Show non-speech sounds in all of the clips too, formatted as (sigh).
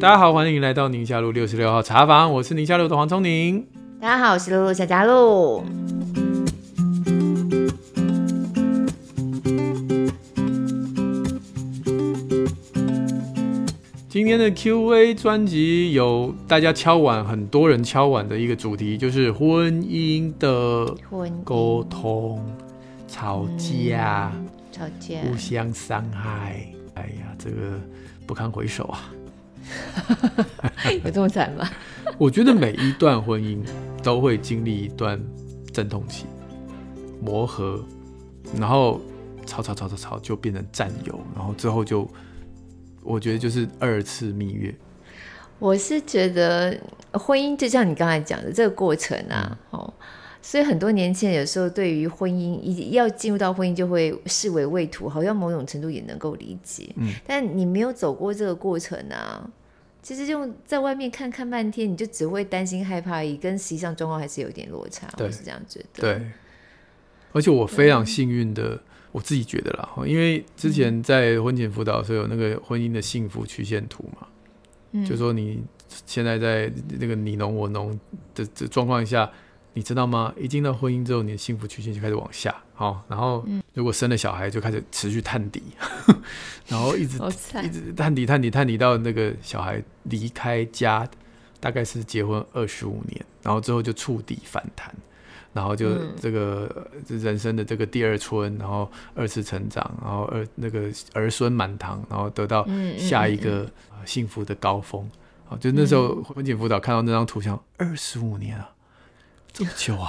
大家好，欢迎来到宁夏路六十六号茶房，我是宁夏路的黄聪宁。大家好，我是露露小佳露。今天的 Q&A 专辑有大家敲碗，很多人敲碗的一个主题，就是婚姻的沟通、吵架、嗯、吵架、互相伤害。哎呀，这个不堪回首啊！(laughs) 有这么惨吗？(laughs) 我觉得每一段婚姻都会经历一段阵痛期、磨合，然后吵吵吵吵吵就变成战友，然后之后就。我觉得就是二次蜜月。我是觉得婚姻就像你刚才讲的这个过程啊，嗯、哦，所以很多年轻人有时候对于婚姻一要进入到婚姻就会视为畏途，好像某种程度也能够理解。嗯，但你没有走过这个过程啊，其实就在外面看看半天，你就只会担心害怕而已，跟实际上状况还是有点落差。我是这样觉得。对，而且我非常幸运的。我自己觉得啦，因为之前在婚前辅导的时候有那个婚姻的幸福曲线图嘛，嗯，就说你现在在那个你侬我侬的这状况下，你知道吗？一进到婚姻之后，你的幸福曲线就开始往下，好，然后如果生了小孩，就开始持续探底，(laughs) 然后一直一直探底探底探底到那个小孩离开家，大概是结婚二十五年，然后之后就触底反弹。然后就这个人生的这个第二春，然后二次成长，然后二那个儿孙满堂，然后得到下一个幸福的高峰。啊，就那时候婚前辅导看到那张图像，二十五年啊，这么久啊，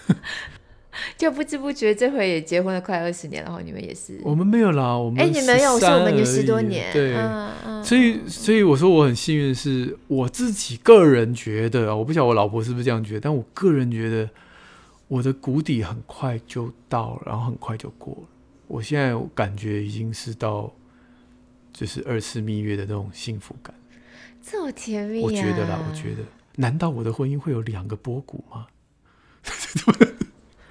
(laughs) (laughs) 就不知不觉这回也结婚了快二十年，然后你们也是，我们没有啦，我们哎，你们有说我们就十多年，对，嗯嗯、所以所以我说我很幸运，是我自己个人觉得，我不晓得我老婆是不是这样觉得，但我个人觉得。我的谷底很快就到了，然后很快就过了。我现在感觉已经是到，就是二次蜜月的那种幸福感，这么甜蜜啊！我觉得啦，我觉得，难道我的婚姻会有两个波谷吗？(laughs)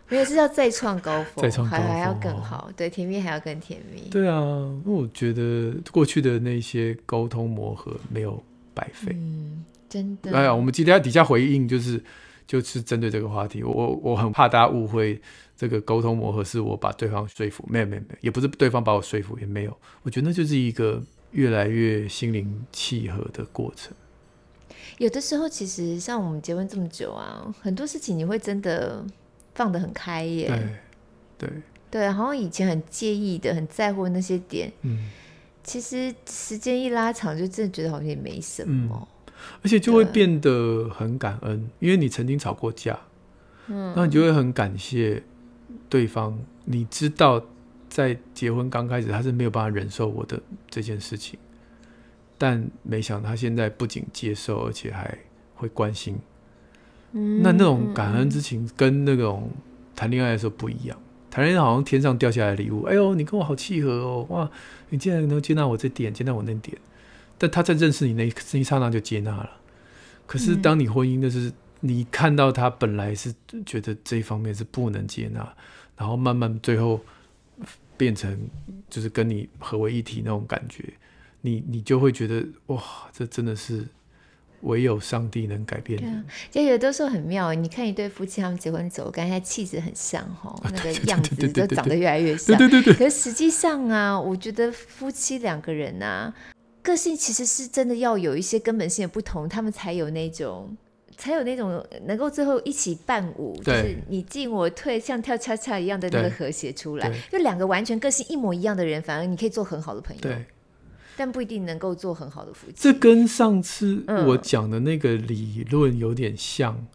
没有，是要再创高峰，再创高峰还还要更好，对，甜蜜还要更甜蜜。对啊，那我觉得过去的那些沟通磨合没有白费，嗯，真的。哎呀，我们今天底下回应就是。就是针对这个话题，我我很怕大家误会这个沟通磨合是我把对方说服，没有没有没有，也不是对方把我说服，也没有。我觉得那就是一个越来越心灵契合的过程。有的时候，其实像我们结婚这么久啊，很多事情你会真的放得很开耶。对对对，好像以前很介意的、很在乎那些点，嗯，其实时间一拉长，就真的觉得好像也没什么。嗯而且就会变得很感恩，因为你曾经吵过架，嗯，那你就会很感谢对方。你知道，在结婚刚开始，他是没有办法忍受我的这件事情，但没想到他现在不仅接受，而且还会关心。嗯，那那种感恩之情跟那种谈恋爱的时候不一样，谈恋爱好像天上掉下来的礼物。哎呦，你跟我好契合哦，哇，你竟然能接纳我这点，接纳我那点。但他在认识你那一那一刹那就接纳了，可是当你婚姻的是你看到他本来是觉得这一方面是不能接纳，然后慢慢最后变成就是跟你合为一体那种感觉，你你就会觉得哇，这真的是唯有上帝能改变。对啊，就有的时候很妙，你看一对夫妻他们结婚走，感觉气质很像哈，那个样子都长得越来越像。对对对。可是实际上啊，我觉得夫妻两个人啊。个性其实是真的要有一些根本性的不同，他们才有那种，才有那种能够最后一起伴舞，就是你进我退，像跳恰恰一样的那个和谐出来。就两个完全个性一模一样的人，反而你可以做很好的朋友，对，但不一定能够做很好的夫妻。这跟上次我讲的那个理论有点像，嗯、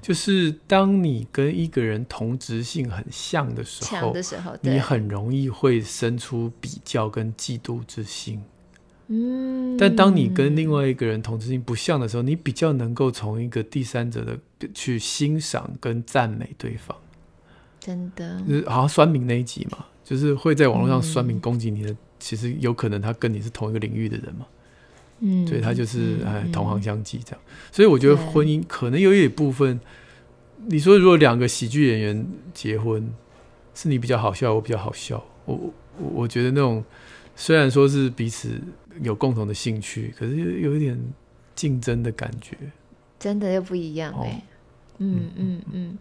就是当你跟一个人同质性很像的时候，的时候，你很容易会生出比较跟嫉妒之心。嗯，但当你跟另外一个人同质性不像的时候，你比较能够从一个第三者的去欣赏跟赞美对方。真的，就是好像酸民那一集嘛，就是会在网络上酸民攻击你的，嗯，其实有可能他跟你是同一个领域的人嘛。嗯，所以他就是哎同行相忌这样。所以我觉得婚姻可能有一部分，你说如果两个喜剧演员结婚，是你比较好笑，我比较好笑，我我我觉得那种。虽然说是彼此有共同的兴趣，可是有一点竞争的感觉，真的又不一样哎、欸。哦、嗯嗯嗯，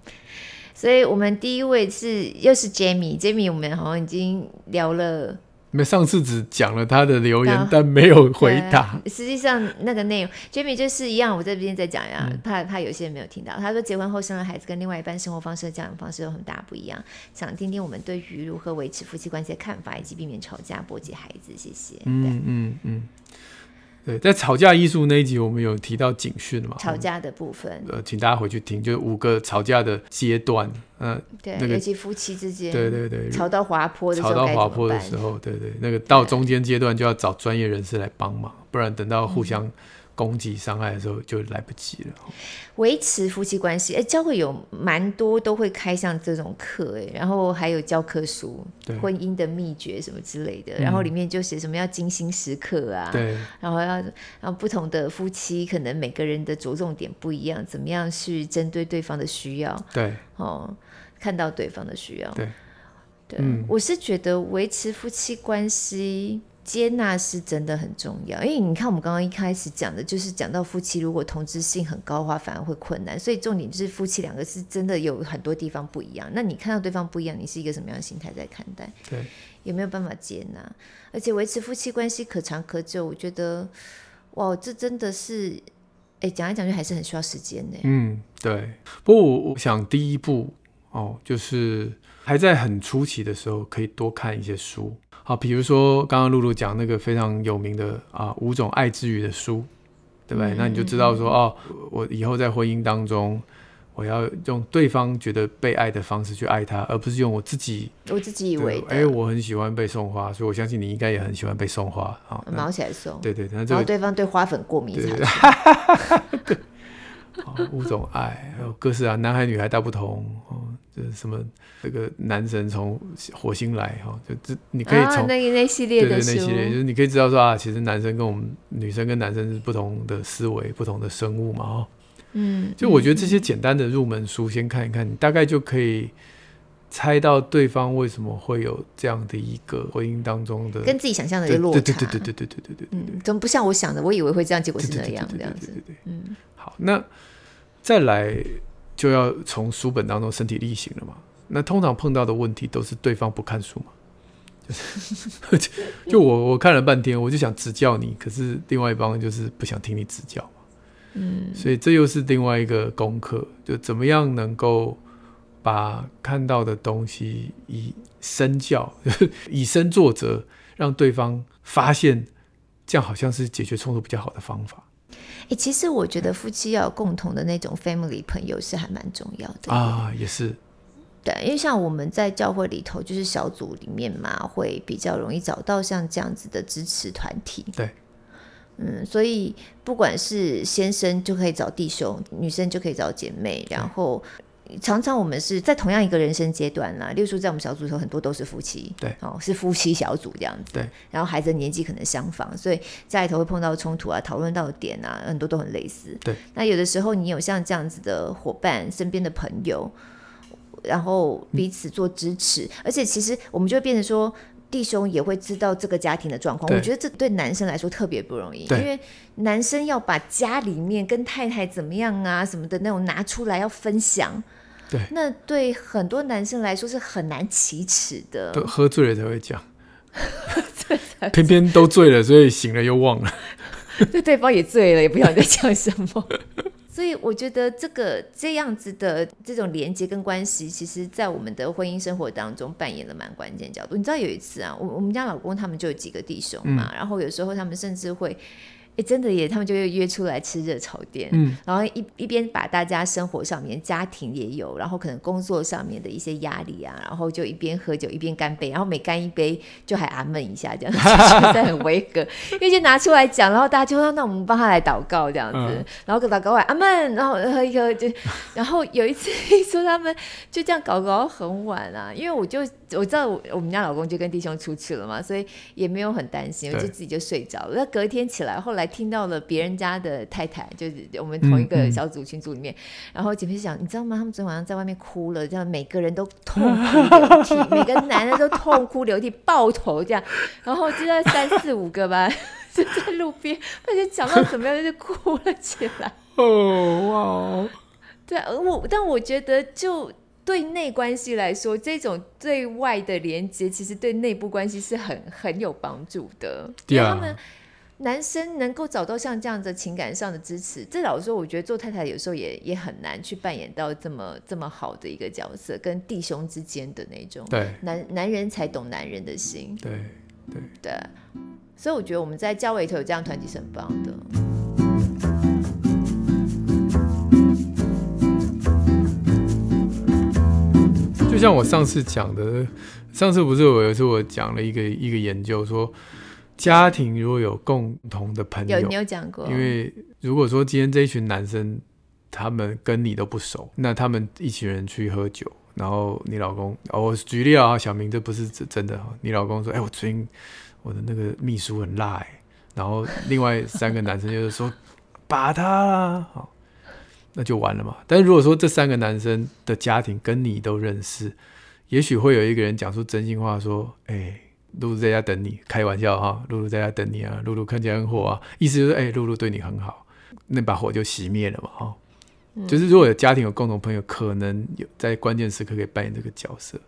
所以我们第一位是又是 Jamie，Jamie 我们好像已经聊了。没，上次只讲了他的留言，但没有回答。实际上那个内容，Jamie 就是一样，我这边再讲一下，嗯、怕怕有些人没有听到。他说结婚后生了孩子，跟另外一半生活方式的教养方式有很大不一样，想听听我们对于如何维持夫妻关系的看法，以及避免吵架、波及孩子。谢谢。嗯嗯嗯。对，在吵架艺术那一集，我们有提到警讯嘛？吵架的部分，呃，请大家回去听，就是五个吵架的阶段，嗯、呃，对，那个、尤其夫妻之间，对对对，吵到滑坡的时候，吵到滑坡的时候，对对，那个到中间阶段就要找专业人士来帮忙，不然等到互相。攻击伤害的时候就来不及了。维持夫妻关系，哎，教会有蛮多都会开上这种课，哎，然后还有教科书，婚姻的秘诀什么之类的，嗯、然后里面就写什么要精心时刻啊，对，然后要然后不同的夫妻可能每个人的着重点不一样，怎么样去针对对方的需要，对，哦，看到对方的需要，对，对，嗯、我是觉得维持夫妻关系。接纳是真的很重要，因为你看，我们刚刚一开始讲的，就是讲到夫妻如果同质性很高的话，反而会困难。所以重点就是夫妻两个是真的有很多地方不一样。那你看到对方不一样，你是一个什么样的心态在看待？对，有没有办法接纳？而且维持夫妻关系可长可久，我觉得，哇，这真的是，哎，讲来讲去还是很需要时间呢。嗯，对。不过我我想第一步哦，就是还在很初期的时候，可以多看一些书。好，比如说刚刚露露讲那个非常有名的啊五种爱之语的书，对不对？嗯、那你就知道说哦，我以后在婚姻当中，我要用对方觉得被爱的方式去爱他，而不是用我自己我自己以为的。哎，我很喜欢被送花，所以我相信你应该也很喜欢被送花啊，毛起来送。对对，那然后对方对花粉过敏才。对 (laughs) 好，五种爱，还有各式啊，男孩女孩大不同哦，就是什么这个男神从火星来哈，就这你可以从、啊、那那系列的对对那系列，就是你可以知道说啊，其实男生跟我们女生跟男生是不同的思维，不同的生物嘛哈。嗯，就我觉得这些简单的入门书先看一看，你大概就可以猜到对方为什么会有这样的一个婚姻当中的跟自己想象的一个落差。对对对对对对对对对，嗯，怎么不像我想的？我以为会这样，结果是那样这样子。嗯。好，那再来就要从书本当中身体力行了嘛。那通常碰到的问题都是对方不看书嘛，(laughs) 就是就我我看了半天，我就想指教你，可是另外一方就是不想听你指教嘛。嗯，所以这又是另外一个功课，就怎么样能够把看到的东西以身教，(laughs) 以身作则，让对方发现，这样好像是解决冲突比较好的方法。欸、其实我觉得夫妻要有共同的那种 family 朋友是还蛮重要的啊，也是。对，因为像我们在教会里头，就是小组里面嘛，会比较容易找到像这样子的支持团体。对，嗯，所以不管是先生就可以找弟兄，女生就可以找姐妹，然后。常常我们是在同样一个人生阶段啦，例如说在我们小组的时候，很多都是夫妻，对，哦，是夫妻小组这样子，对。然后孩子的年纪可能相仿，所以家里头会碰到冲突啊，讨论到的点啊，很多都很类似，对。那有的时候你有像这样子的伙伴，身边的朋友，然后彼此做支持，嗯、而且其实我们就会变成说。弟兄也会知道这个家庭的状况，我觉得这对男生来说特别不容易，因为男生要把家里面跟太太怎么样啊什么的那种拿出来要分享，对，那对很多男生来说是很难启齿的，都喝醉了才会讲，偏偏都醉了，所以醒了又忘了，(laughs) 对，对方也醉了，也不晓得在讲什么。(laughs) 所以我觉得这个这样子的这种连接跟关系，其实在我们的婚姻生活当中扮演了蛮关键角度。你知道有一次啊，我我们家老公他们就有几个弟兄嘛，嗯、然后有时候他们甚至会。哎，真的耶！他们就会约出来吃热炒店，嗯，然后一一边把大家生活上面、家庭也有，然后可能工作上面的一些压力啊，然后就一边喝酒一边干杯，然后每干一杯就还阿闷一下这样子，(laughs) 现在很违和，因为就拿出来讲，然后大家就说：“那我们帮他来祷告这样子。嗯”然后祷告完阿闷，然后喝一喝就，(laughs) 然后有一次 (laughs) 说他们就这样搞搞到很晚啊，因为我就我知道我我们家老公就跟弟兄出去了嘛，所以也没有很担心，我就自己就睡着了。那隔天起来后来。来听到了别人家的太太，就是我们同一个小组群组里面，嗯嗯、然后姐妹就讲，你知道吗？他们昨天晚上在外面哭了，这样每个人都痛哭流涕，每个男的都痛哭流涕，抱头这样，然后就在三四五个吧，(laughs) 就在路边，而且讲到怎么样，就哭了起来。哦哇！对，我但我觉得就。对内关系来说，这种对外的连接，其实对内部关系是很很有帮助的。对啊，他们男生能够找到像这样的情感上的支持，这老实说，我觉得做太太有时候也也很难去扮演到这么这么好的一个角色，跟弟兄之间的那种。对，男男人才懂男人的心。对对对，所以我觉得我们在教会里头有这样团体是很棒的。就像我上次讲的，上次不是我有一次我讲了一个一个研究说，家庭如果有共同的朋友，有你有讲过，因为如果说今天这一群男生他们跟你都不熟，那他们一群人去喝酒，然后你老公，哦，我举例啊，小明这不是真的，你老公说，哎，我最近我的那个秘书很辣哎，然后另外三个男生就是说，(laughs) 把他啦，好。那就完了嘛。但是如果说这三个男生的家庭跟你都认识，也许会有一个人讲出真心话，说：“哎、欸，露露在家等你。”开玩笑哈，露露在家等你啊，露露看起来很火啊，意思就是哎，露露对你很好，那把火就熄灭了嘛哈。嗯、就是如果有家庭有共同朋友，可能有在关键时刻可以扮演这个角色。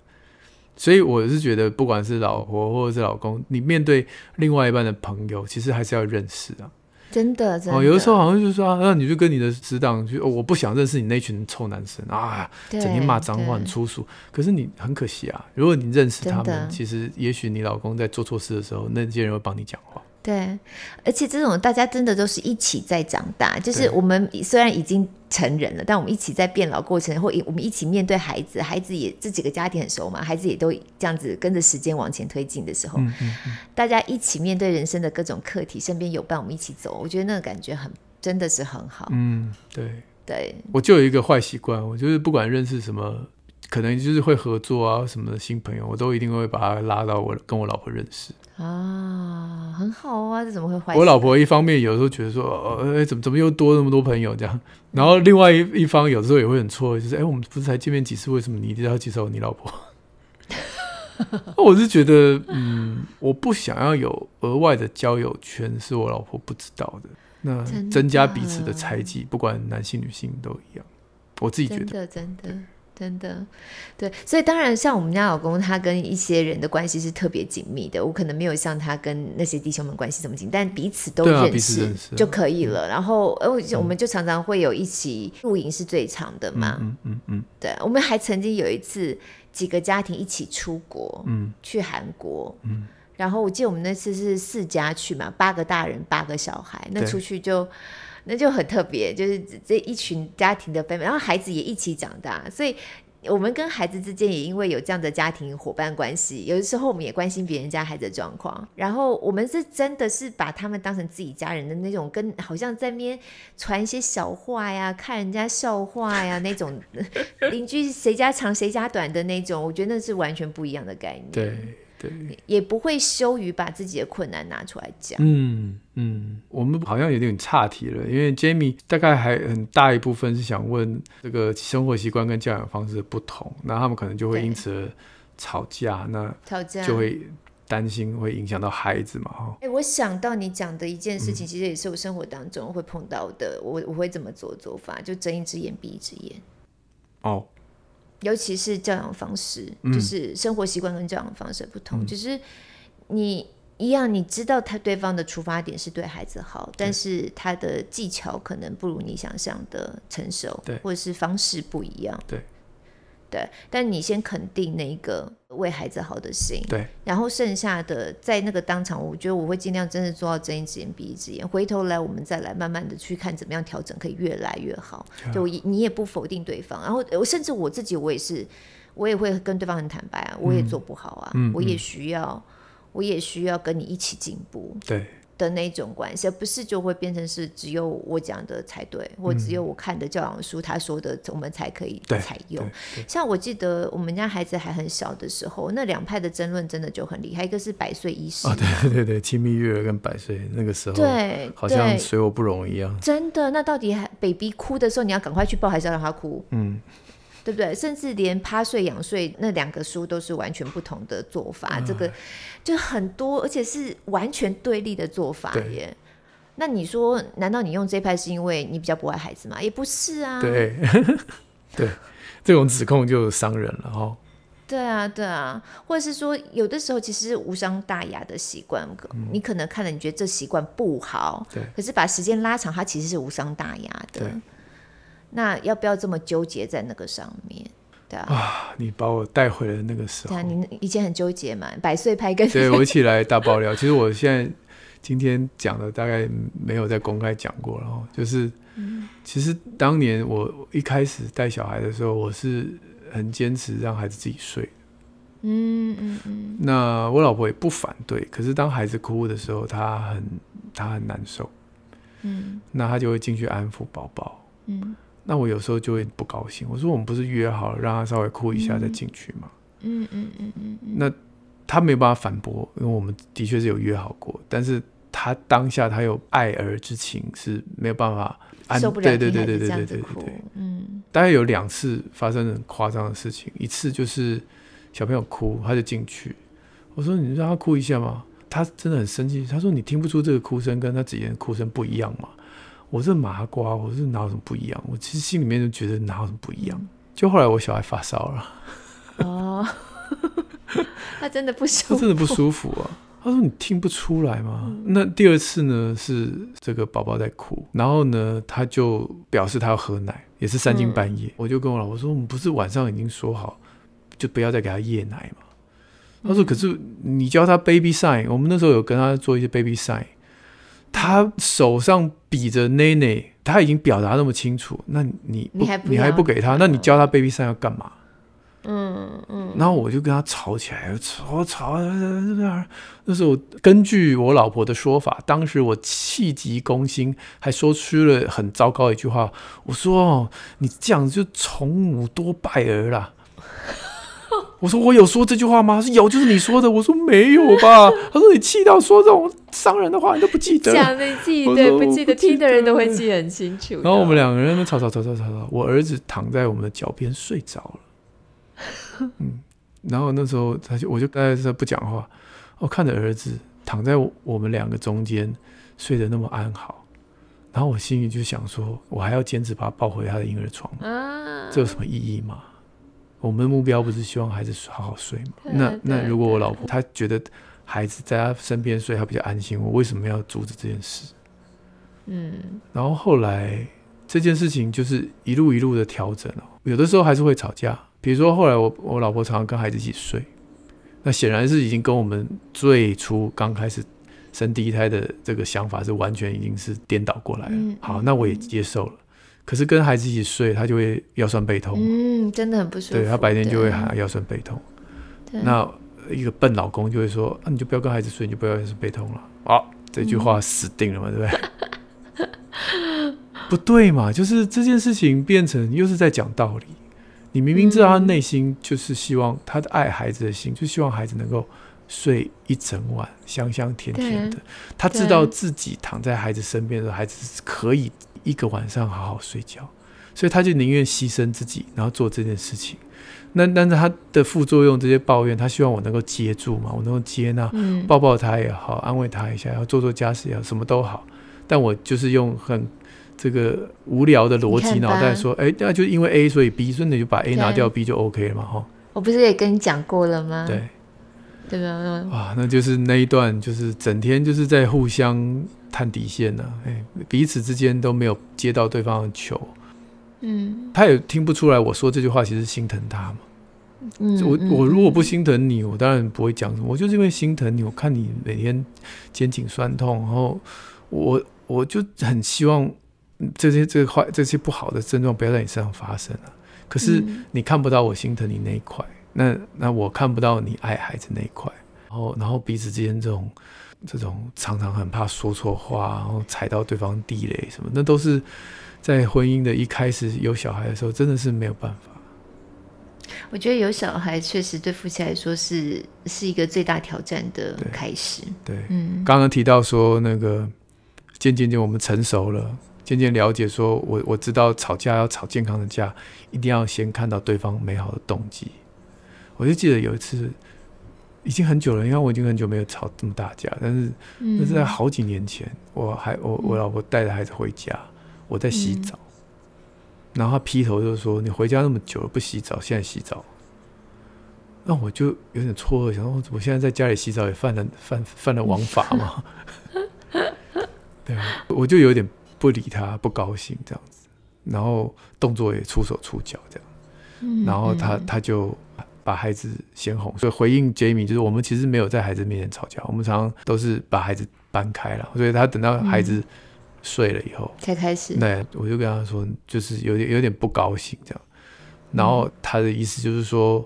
所以我是觉得，不管是老婆或者是老公，你面对另外一半的朋友，其实还是要认识啊。真的，真的哦，有的时候好像就是说，那、啊、你就跟你的死党去、哦，我不想认识你那群臭男生啊，整天骂脏话很粗俗。可是你很可惜啊，如果你认识他们，其实也许你老公在做错事的时候，那些人会帮你讲话。对，而且这种大家真的都是一起在长大，就是我们虽然已经成人了，但我们一起在变老过程，或我们一起面对孩子，孩子也这几个家庭很熟嘛，孩子也都这样子跟着时间往前推进的时候，嗯嗯嗯，大家一起面对人生的各种课题，身边有伴，我们一起走，我觉得那个感觉很真的是很好。嗯，对。对，我就有一个坏习惯，我就是不管认识什么，可能就是会合作啊什么的新朋友，我都一定会把他拉到我跟我老婆认识。啊，很好啊，这怎么会坏？我老婆一方面有时候觉得说，呃、欸，怎么怎么又多那么多朋友这样，然后另外一一方有时候也会很错，就是哎、欸，我们不是才见面几次，为什么你一定要介绍你老婆？(laughs) 我是觉得，嗯，我不想要有额外的交友圈，是我老婆不知道的，那增加彼此的猜忌，不管男性女性都一样，我自己觉得，真的真的。真的，对，所以当然，像我们家老公，他跟一些人的关系是特别紧密的。我可能没有像他跟那些弟兄们关系这么紧，但彼此都认识就可以了。然后，呃，我们就常常会有一起露营，是最长的嘛。嗯嗯嗯。对，我们还曾经有一次几个家庭一起出国，嗯，去韩国，嗯。然后我记得我们那次是四家去嘛，八个大人，八个小孩，那出去就。那就很特别，就是这一群家庭的 family，，然后孩子也一起长大，所以我们跟孩子之间也因为有这样的家庭伙伴关系，有的时候我们也关心别人家孩子的状况，然后我们是真的是把他们当成自己家人的那种，跟好像在那边传一些小话呀，看人家笑话呀那种，(laughs) 邻居谁家长谁家短的那种，我觉得那是完全不一样的概念。对。对，也不会羞于把自己的困难拿出来讲。嗯嗯，我们好像有点岔题了，因为 Jamie 大概还很大一部分是想问这个生活习惯跟教养方式的不同，那他们可能就会因此吵架，那吵架就会担心会影响到孩子嘛。哈，哎，我想到你讲的一件事情，其实也是我生活当中会碰到的。嗯、我我会怎么做做法？就睁一只眼闭一只眼。哦。尤其是教养方式，就是生活习惯跟教养方式不同。嗯、就是你一样，你知道他对方的出发点是对孩子好，但是他的技巧可能不如你想象的成熟，对或者是方式不一样。对。对，但你先肯定那一个为孩子好的心，对，然后剩下的在那个当场，我觉得我会尽量真的做到睁一只眼闭一只眼，回头来我们再来慢慢的去看怎么样调整可以越来越好。就你也不否定对方，然后我甚至我自己我也是，我也会跟对方很坦白啊，我也做不好啊，嗯、我也需要，嗯、我也需要跟你一起进步。对的那种关系，而不是就会变成是只有我讲的才对，嗯、或只有我看的教养书他说的，我们才可以采用。像我记得我们家孩子还很小的时候，那两派的争论真的就很厉害，一个是百岁医师，哦，对对对，亲密育儿跟百岁那个时候，对，好像水火不容一样。真的，那到底还 baby 哭的时候，你要赶快去抱，还是要让他哭？嗯。对不对？甚至连趴睡、仰睡那两个书都是完全不同的做法，嗯、这个就很多，而且是完全对立的做法耶。那你说，难道你用这派是因为你比较不爱孩子吗？也不是啊。对，(laughs) 对，这种指控就伤人了哦。对啊，对啊，或者是说，有的时候其实是无伤大雅的习惯，嗯、你可能看了，你觉得这习惯不好，对，可是把时间拉长，它其实是无伤大雅的。对。那要不要这么纠结在那个上面？对啊，啊你把我带回了那个时候。对啊，你以前很纠结嘛，百岁拍跟对我一起来大爆料。(laughs) 其实我现在今天讲的大概没有在公开讲过了，就是，嗯、其实当年我一开始带小孩的时候，我是很坚持让孩子自己睡。嗯嗯嗯。那我老婆也不反对，可是当孩子哭的时候，她很她很难受。嗯。那她就会进去安抚宝宝。嗯。那我有时候就会不高兴，我说我们不是约好了让他稍微哭一下再进去吗？嗯嗯嗯嗯嗯。那他没有办法反驳，因为我们的确是有约好过，但是他当下他有爱儿之情是没有办法安。受不了，对对对对对对对对。嗯。大概有两次发生很夸张的事情，一次就是小朋友哭，他就进去，我说你让他哭一下嘛，他真的很生气，他说你听不出这个哭声跟他之前的哭声不一样吗？我是麻瓜，我是哪有什么不一样？我其实心里面就觉得哪有什么不一样。就后来我小孩发烧了，哦，(laughs) 他真的不舒服，他真的不舒服啊。他说：“你听不出来吗？”嗯、那第二次呢，是这个宝宝在哭，然后呢，他就表示他要喝奶，也是三更半夜。嗯、我就跟我老婆说：“我们不是晚上已经说好，就不要再给他夜奶嘛？”他说：“可是你教他 baby sign，我们那时候有跟他做一些 baby sign。”他手上比着奶奶，他已经表达那么清楚，那你你还不你还不给他？那你教他 baby sign 要干嘛？嗯嗯。然后我就跟他吵起来，吵吵。那时候根据我老婆的说法，当时我气急攻心，还说出了很糟糕的一句话。我说：“你这样子就从母多败儿了。”我说我有说这句话吗？说有，就是你说的。我说没有吧？(laughs) 他说你气到说这种伤人的话，你都不记得。讲的记 (laughs) 对不记得？听的人都会记很清楚。然后我们两个人吵吵吵吵吵吵，我儿子躺在我们的脚边睡着了。嗯，然后那时候他就我就在这不讲话，我看着儿子躺在我们两个中间睡得那么安好，然后我心里就想说，我还要坚持把他抱回他的婴儿床，啊、这有什么意义吗？我们的目标不是希望孩子好好睡吗？那那如果我老婆她觉得孩子在她身边睡，她比较安心，我为什么要阻止这件事？嗯，然后后来这件事情就是一路一路的调整哦，有的时候还是会吵架。比如说后来我我老婆常常跟孩子一起睡，那显然是已经跟我们最初刚开始生第一胎的这个想法是完全已经是颠倒过来了。好，那我也接受了。可是跟孩子一起睡，他就会腰酸背痛。嗯，真的很不舒服。对，他白天就会喊腰酸背痛。那一个笨老公就会说：“啊，你就不要跟孩子睡，你就不要腰酸背痛了。”好，这句话死定了嘛，嗯、对不对？(laughs) 不对嘛，就是这件事情变成又是在讲道理。你明明知道他内心就是希望他的爱孩子的心，就希望孩子能够睡一整晚，香香甜甜的。他知道自己躺在孩子身边的时候，孩子是可以。一个晚上好好睡觉，所以他就宁愿牺牲自己，然后做这件事情。那但是他的副作用，这些抱怨，他希望我能够接住嘛，我能够接纳，嗯、抱抱他也好，安慰他一下，然后做做家事也好，什么都好。但我就是用很这个无聊的逻辑脑袋说，哎，那就因为 A 所以 B，所以你就把 A 拿掉，B 就 OK 了嘛，哈。我不是也跟你讲过了吗？对，对吧？哇，那就是那一段，就是整天就是在互相。探底线呢、啊？哎，彼此之间都没有接到对方的球，嗯，他也听不出来我说这句话其实心疼他嘛。嗯，我我如果不心疼你，我当然不会讲什么。我就是因为心疼你，我看你每天肩颈酸痛，然后我我就很希望这些这个坏这些不好的症状不要在你身上发生了、啊。可是你看不到我心疼你那一块，那那我看不到你爱孩子那一块。然后然后彼此之间这种这种常常很怕说错话，然后踩到对方地雷什么，那都是在婚姻的一开始有小孩的时候，真的是没有办法。我觉得有小孩确实对夫妻来说是是一个最大挑战的开始。对，对嗯，刚刚提到说那个渐渐渐我们成熟了，渐渐了解说我我知道吵架要吵健康的架，一定要先看到对方美好的动机。我就记得有一次，已经很久了，因为我已经很久没有吵这么大架，但是那是在好几年前，我还我我老婆带着孩子回家，我在洗澡。嗯然后他劈头就说：“你回家那么久了不洗澡，现在洗澡。”那我就有点错愕，想说：“我现在在家里洗澡也犯了犯犯了王法吗？” (laughs) 对啊，我就有点不理他，不高兴这样子，然后动作也出手出脚这样，然后他他就把孩子先哄，所以回应 Jamie 就是我们其实没有在孩子面前吵架，我们常常都是把孩子搬开了，所以他等到孩子。睡了以后才开始，对，我就跟他说，就是有点有点不高兴这样。然后他的意思就是说，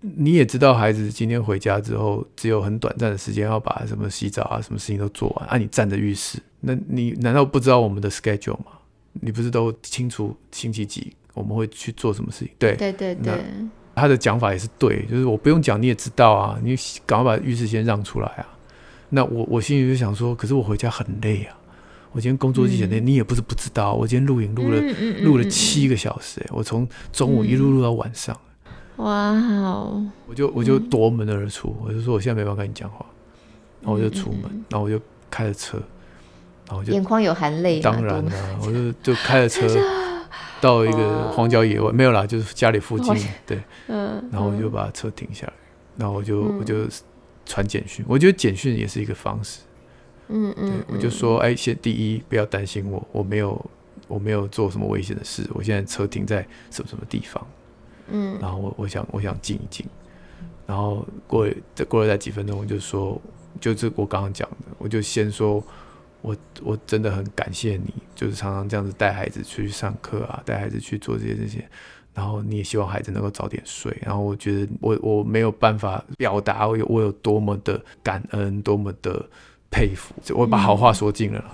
你也知道孩子今天回家之后，只有很短暂的时间要把什么洗澡啊、什么事情都做完啊。你站着浴室，那你难道不知道我们的 schedule 吗？你不是都清楚星期几我们会去做什么事情？对对对对，他的讲法也是对，就是我不用讲你也知道啊，你赶快把浴室先让出来啊。那我我心里就想说，可是我回家很累啊。我今天工作之前，你也不是不知道，我今天录影录了录了七个小时，我从中午一路录到晚上。哇哦！我就我就夺门而出，我就说我现在没办法跟你讲话，然后我就出门，然后我就开着车，然后就眼眶有含泪。当然了，我就就开着车 (laughs) 到一个荒郊野外，没有啦，就是家里附近，(laughs) 对，(laughs) 嗯，然后我就把车停下来，然后我就我就传简讯，我觉得简讯也是一个方式。嗯嗯，对，我就说，哎，先第一不要担心我，我没有我没有做什么危险的事，我现在车停在什么什么地方，嗯，然后我我想我想静一静，然后过再过了再几分钟，我就说，就是我刚刚讲的，我就先说，我我真的很感谢你，就是常常这样子带孩子出去上课啊，带孩子去做这些这些，然后你也希望孩子能够早点睡，然后我觉得我我没有办法表达我有我有多么的感恩，多么的。佩服，我把好话说尽了，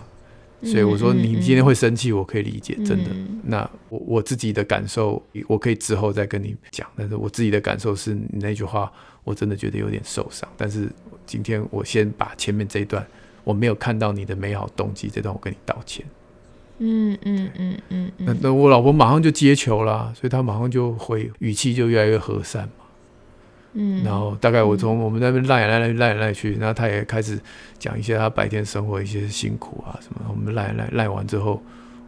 嗯、所以我说你今天会生气，我可以理解，嗯、真的。那我我自己的感受，我可以之后再跟你讲。但是我自己的感受是，你那句话我真的觉得有点受伤。但是今天我先把前面这一段我没有看到你的美好动机这段，我跟你道歉。嗯嗯嗯嗯。那那我老婆马上就接球了，所以她马上就回，语气就越来越和善。嗯，然后大概我从我们那边赖来赖来赖来去，然后她也开始讲一些她白天生活一些辛苦啊什么。我们赖赖赖完之后，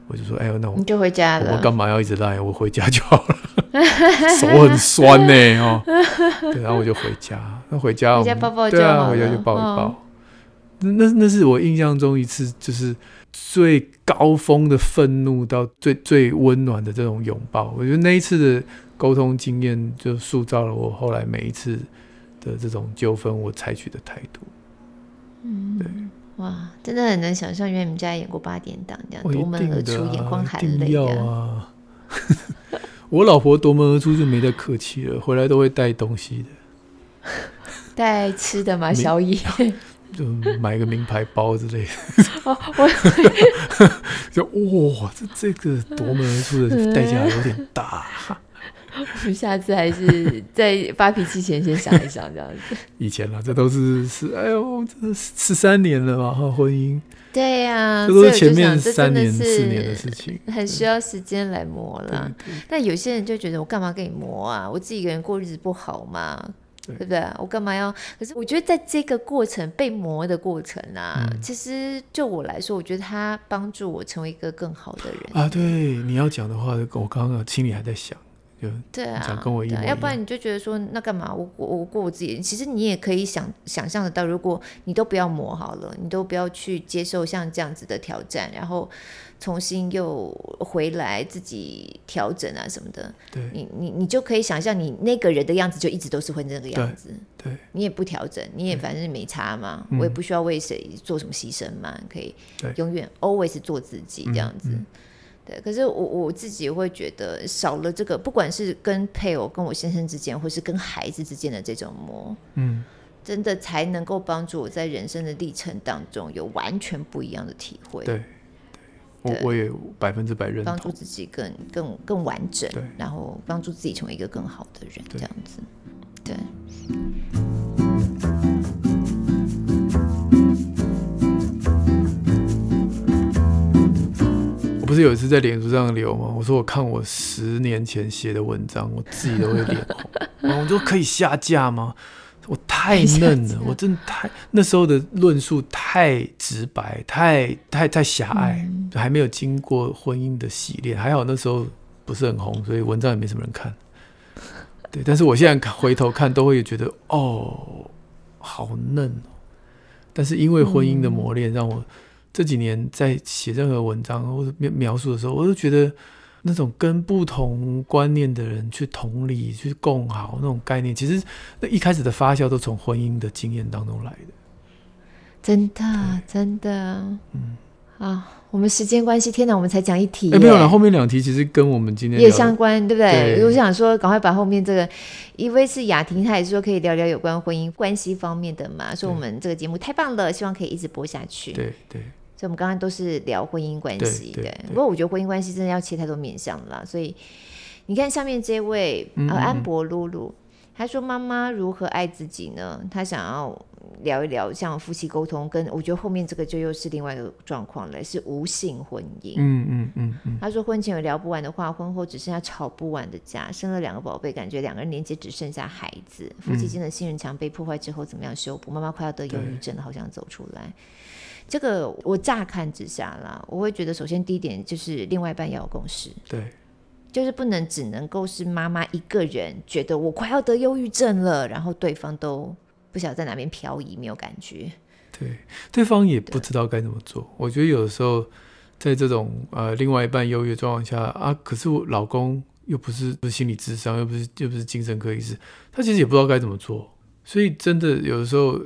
我就说：“哎呦，那我你就回家了。我干嘛要一直赖？我回家就好了。(laughs) 手很酸呢，哦。对，然后我就回家。那回家，回家抱抱就对啊，回家就抱一抱。那那那是我印象中一次，就是最高峰的愤怒到最最温暖的这种拥抱。我觉得那一次的。沟通经验就塑造了我后来每一次的这种纠纷，我采取的态度。嗯，对，哇，真的很难想象，原来你们家演过八点档，这样夺门而出，眼眶含泪啊！(laughs) 我老婆夺门而出就没得客气了，回来都会带东西的，(laughs) 带吃的吗？小野，(laughs) 就买个名牌包之类的。(laughs) 哦，我 (laughs) 就哇，这这个夺门而出的代价有点大。我们下次还是在发脾气前先想一想，这样子。(laughs) 以前啦，这都是是，哎呦，这十三年了嘛，婚姻。对呀、啊，这都是前面三年四年的事情，很需要时间来磨了。但有些人就觉得，我干嘛跟你磨啊？我自己一个人过日子不好吗？对，不对？我干嘛要？可是我觉得，在这个过程被磨的过程啊，嗯、其实就我来说，我觉得他帮助我成为一个更好的人啊。对，你要讲的话，我刚刚心里还在想。对啊，想跟我一样，要不然你就觉得说，那干嘛我我我过我自己？其实你也可以想想象得到，如果你都不要磨好了，你都不要去接受像这样子的挑战，然后重新又回来自己调整啊什么的，对，你你你就可以想象你那个人的样子就一直都是会那个样子，对，对。你也不调整，你也反正没差嘛，我也不需要为谁做什么牺牲嘛，可以永远 always 做自己这样子。嗯嗯对，可是我我自己会觉得少了这个，不管是跟配偶、跟我先生之间，或是跟孩子之间的这种磨，嗯，真的才能够帮助我在人生的历程当中有完全不一样的体会。对，对我我也百分之百认同，帮助自己更更更完整，对，然后帮助自己成为一个更好的人，这样子，对。不是有一次在脸书上留吗？我说我看我十年前写的文章，我自己都会脸红。(laughs) 然后我说可以下架吗？我太嫩了，我真的太那时候的论述太直白，太太太狭隘，嗯，还没有经过婚姻的洗练。还好那时候不是很红，所以文章也没什么人看。对，但是我现在回头看，都会觉得哦，好嫩哦。但是因为婚姻的磨练，让我。这几年在写任何文章或者描描述的时候，我都觉得那种跟不同观念的人去同理、去共好那种概念，其实那一开始的发酵都从婚姻的经验当中来的。真的，真的，嗯，啊，我们时间关系，天哪，我们才讲一题，哎，没有了，后面两题其实跟我们今天也相关，对不对？对，我想说，赶快把后面这个，一位是雅婷，她也是说可以聊聊有关婚姻关系方面的嘛，说我们这个节目太棒了，希望可以一直播下去。对对。所以我们刚刚都是聊婚姻关系，对。不过我觉得婚姻关系真的要切太多面向了，所以你看下面这位呃、嗯嗯、安博露露，她说妈妈如何爱自己呢？她想要聊一聊像夫妻沟通，跟我觉得后面这个就又是另外一个状况了，是无性婚姻。嗯嗯嗯嗯。他说婚前有聊不完的话，婚后只剩下吵不完的架，生了两个宝贝，感觉两个人连接只剩下孩子。夫妻间的信任墙被破坏之后，怎么样修补？妈妈快要得忧郁症了，好想走出来。这个我乍看之下啦，我会觉得首先第一点就是另外一半要有共识，对，就是不能只能够是妈妈一个人觉得我快要得忧郁症了，然后对方都不晓得在哪边漂移，没有感觉，对，对方也不知道该怎么做。我觉得有的时候在这种呃另外一半忧郁的状况下啊，可是我老公又不是不是心理智商，又不是又不是精神科医师，他其实也不知道该怎么做，所以真的有的时候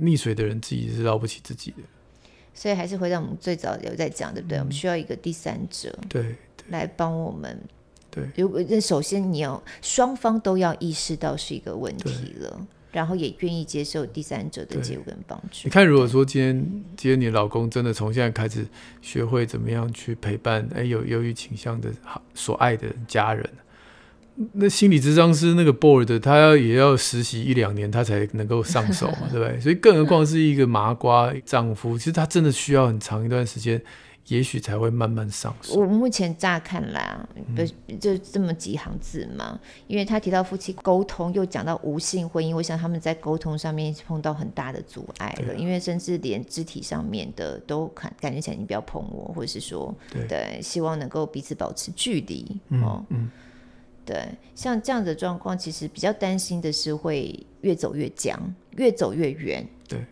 溺水的人自己是捞不起自己的。所以还是回到我们最早有在讲，对不对？嗯、我们需要一个第三者，对，来帮我们。对，如果那首先你要双方都要意识到是一个问题了，然后也愿意接受第三者的介入跟帮助。你看，如果说今天今天你老公真的从现在开始学会怎么样去陪伴，哎，有忧郁倾向的好所爱的家人。那心理咨商师那个 board，他要也要实习一两年，他才能够上手嘛，(laughs) 对不对？所以更何况是一个麻瓜丈夫，其实他真的需要很长一段时间，也许才会慢慢上手。我目前乍看来啊，不就这么几行字嘛？因为他提到夫妻沟通，又讲到无性婚姻，我想他们在沟通上面碰到很大的阻碍了，啊、因为甚至连肢体上面的都感感觉起来，你不要碰我，或者是说，对，对希望能够彼此保持距离，哦，嗯。嗯对，像这样的状况，其实比较担心的是会越走越僵，越走越远。对，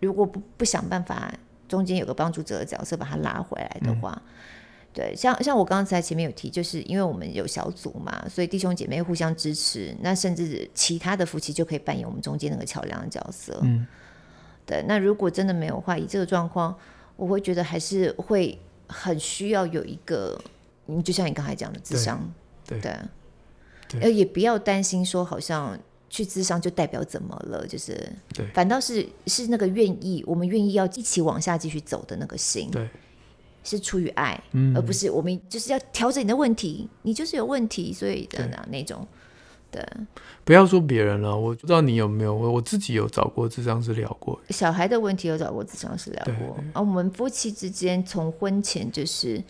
如果不不想办法，中间有个帮助者的角色把他拉回来的话，嗯、对，像像我刚才前面有提，就是因为我们有小组嘛，所以弟兄姐妹互相支持，那甚至其他的夫妻就可以扮演我们中间那个桥梁的角色。嗯，对，那如果真的没有话，以这个状况，我会觉得还是会很需要有一个，你就像你刚才讲的智商，对。对呃，也不要担心说，好像去智商就代表怎么了，就是，对，反倒是是那个愿意，我们愿意要一起往下继续走的那个心，对，是出于爱，嗯，而不是我们就是要调整你的问题，你就是有问题，所以的那那种，对，不要说别人了，我不知道你有没有，我我自己有找过智商师聊过，小孩的问题有找过智商师聊过，而、啊、我们夫妻之间从婚前就是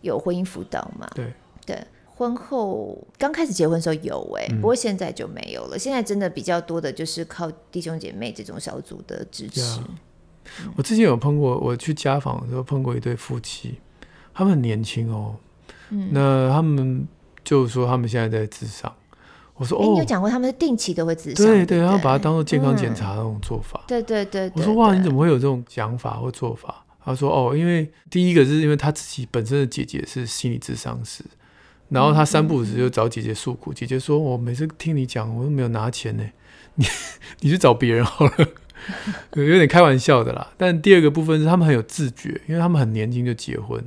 有婚姻辅导嘛，对，对。婚后刚开始结婚的时候有哎、欸嗯，不过现在就没有了。现在真的比较多的就是靠弟兄姐妹这种小组的支持。嗯、我之前有碰过，我去家访的时候碰过一对夫妻，他们很年轻哦、嗯。那他们就说他们现在在咨商。我说哦，你有讲过他们是定期都会咨商？对对，然后把它当做健康检查那种做法。嗯、对，对，对对对。我说哇，你怎么会有这种想法或做法？他说哦，因为第一个是因为他自己本身的姐姐是心理智商师。然后他三不五时就找姐姐诉苦，姐姐说：“我每次听你讲，我都没有拿钱呢，(laughs) 你你去找别人好了。(laughs) ”有点开玩笑的啦。但第二个部分是他们很有自觉，因为他们很年轻就结婚，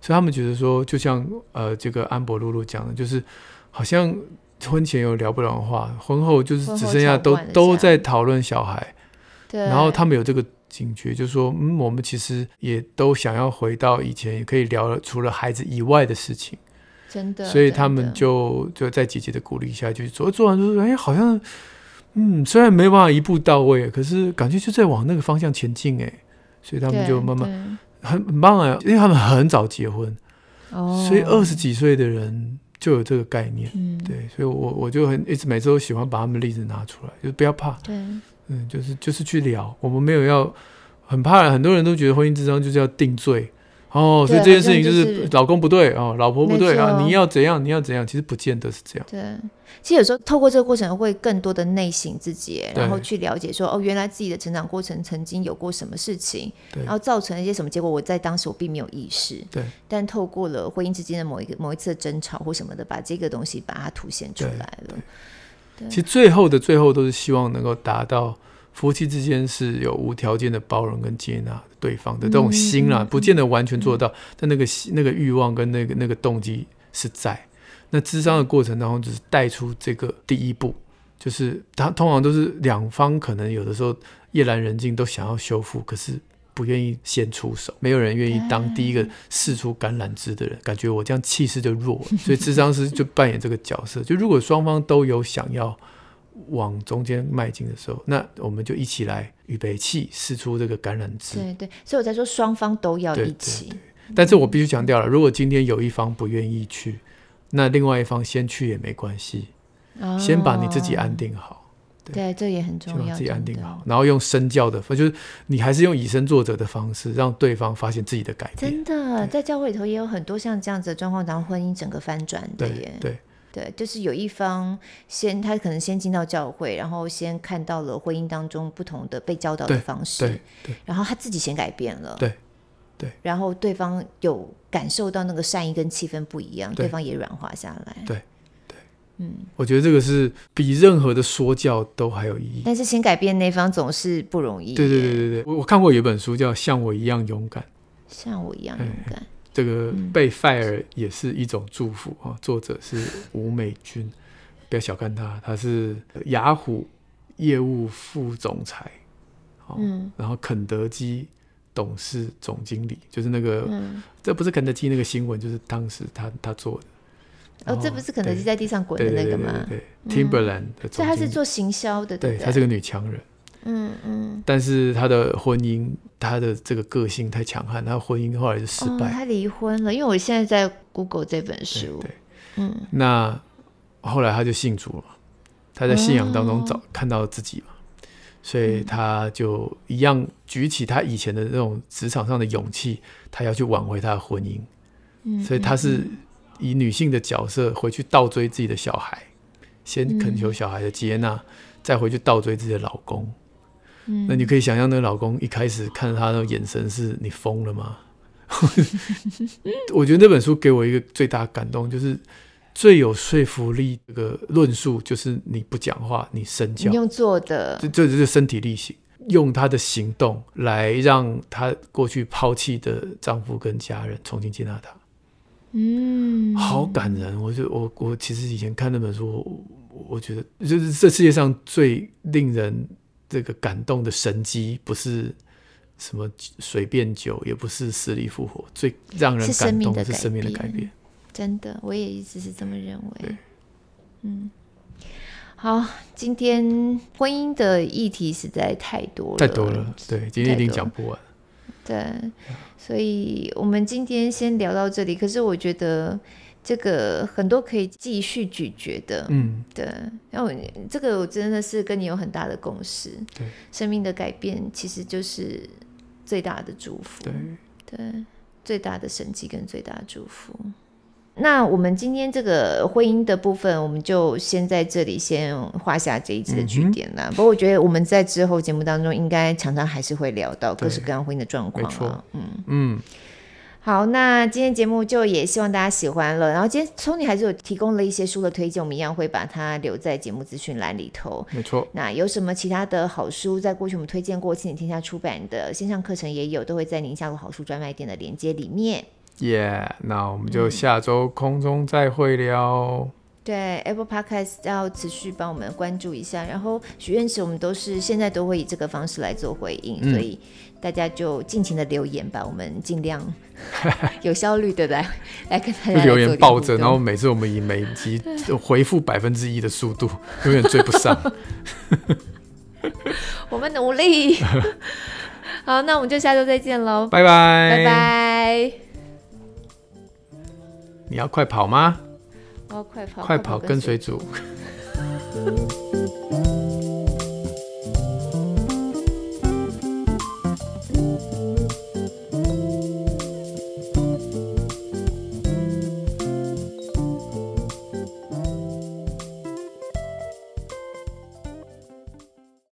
所以他们觉得说，就像呃这个安博露露讲的，就是好像婚前有聊不完的话，婚后就是只剩下都都在讨论小孩。对。然后他们有这个警觉，就是说，嗯，我们其实也都想要回到以前，也可以聊除了孩子以外的事情。真的。所以他们就就在姐姐的鼓励下，就做做完就是，哎，好像，嗯，虽然没办法一步到位，可是感觉就在往那个方向前进，哎。所以他们就慢慢很很棒啊，因为他们很早结婚。哦。所以二十几岁的人。就有这个概念，嗯，对，所以我我就很一直每次都喜欢把他们的例子拿出来，就是不要怕，对，嗯，就是就是去聊，我们没有要很怕，很多人都觉得婚姻咨商就是要定罪。哦，所以这件事情就是老公不对哦，老婆不对啊，你要怎样，你要怎样，其实不见得是这样。对，其实有时候透过这个过程，会更多的内省自己，然后去了解说，哦，原来自己的成长过程曾经有过什么事情，然后造成了一些什么结果，我在当时我并没有意识。对。但透过了婚姻之间的某一个某一次的争吵或什么的，把这个东西把它凸显出来了。对。其实最后的最后，都是希望能够达到。夫妻之间是有无条件的包容跟接纳对方的这种心啦，不见得完全做到，但那个那个欲望跟那个那个动机是在。那智商的过程当中，就是带出这个第一步，就是他通常都是两方可能有的时候夜阑人静都想要修复，可是不愿意先出手，没有人愿意当第一个试出橄榄枝的人，感觉我这样气势就弱了，所以智商师就扮演这个角色。就如果双方都有想要。往中间迈进的时候，那我们就一起来预备气，试出这个感染枝。对对，所以我在说双方都要一起。对对对，但是我必须强调了，如果今天有一方不愿意去，那另外一方先去也没关系。哦，先把你自己安定好。对，对，这也很重要。先把自己安定好，然后用身教的，就是你还是用以身作则的方式，让对方发现自己的改变。真的，在教会里头也有很多像这样子的状况，然后婚姻整个翻转的耶。对。对对，就是有一方先，他可能先进到教会，然后先看到了婚姻当中不同的被教导的方式，对，对，然后他自己先改变了，对，对，然后对方有感受到那个善意跟气氛不一样，对，对方也软化下来，对，对，嗯，我觉得这个是比任何的说教都还有意义，但是先改变那方总是不容易，对，对，对，对，对，我我看过有一本书叫《像我一样勇敢》，像我一样勇敢。这个被 fire 也是一种祝福啊！嗯、作者是吴美君，(laughs) 不要小看他，他是雅虎业务副总裁，嗯，然后肯德基董事总经理，就是那个，嗯、这不是肯德基那个新闻，就是当时他他做的。哦，这不是肯德基在地上滚的那个吗？对，对，对，对，对，Timberland 的总经理。这他是做行销的，对，她是个女强人。嗯嗯，但是他的婚姻，他的这个个性太强悍，他的婚姻后来就失败，哦、他离婚了。因为我现在在 Google 这本书，对，对。嗯，那后来他就信主了，他在信仰当中找、哦、看到了自己嘛，所以他就一样举起他以前的那种职场上的勇气，他要去挽回他的婚姻，嗯，所以他是以女性的角色回去倒追自己的小孩，先恳求小孩的接纳，嗯、再回去倒追自己的老公。那你可以想象，那个老公一开始看着他那种眼神，是你疯了吗？(laughs) 我觉得那本书给我一个最大的感动，就是最有说服力这个论述，就是你不讲话，你身教，你用做的，这这就是身体力行，用他的行动来让他过去抛弃的丈夫跟家人重新接纳他。嗯，好感人。我就我我其实以前看那本书，我，我觉得就是这世界上最令人。这个感动的神迹不是什么随便酒，也不是死里复活，最让人感动的是生命的改变。真的，我也一直是这么认为。嗯，好，今天婚姻的议题实在太多了，太多了。对，今天一定讲不完。对，所以我们今天先聊到这里。可是我觉得。这个很多可以继续咀嚼的，嗯，对，然后这个我真的是跟你有很大的共识，对，生命的改变其实就是最大的祝福，对，对，最大的神迹跟最大的祝福。那我们今天这个婚姻的部分，我们就先在这里先画下这一次的句点啦。嗯、不过我觉得我们在之后节目当中，应该常常还是会聊到各式各样婚姻的状况啊，嗯。嗯。好，那今天节目就也希望大家喜欢了。然后今天 Tony 还是有提供了一些书的推荐，我们一样会把它留在节目资讯栏里头。没错。那有什么其他的好书，在过去我们推荐过，亲子天下出版的线上课程也有，都会在宁夏路好书专卖店的链接里面。耶，yeah, 那我们就下周空中再会了。对，Apple Podcast 要持续帮我们关注一下，然后许愿池我们都是现在都会以这个方式来做回应，嗯、所以大家就尽情的留言吧，我们尽量 (laughs) 有效率的来来跟大家留言抱着，然后每次我们以每集回复百分之一的速度，永远追不上。(laughs) 我们努力。(laughs) 好，那我们就下周再见喽，拜拜，拜拜。你要快跑吗？我要，快跑！快跑，跟随组。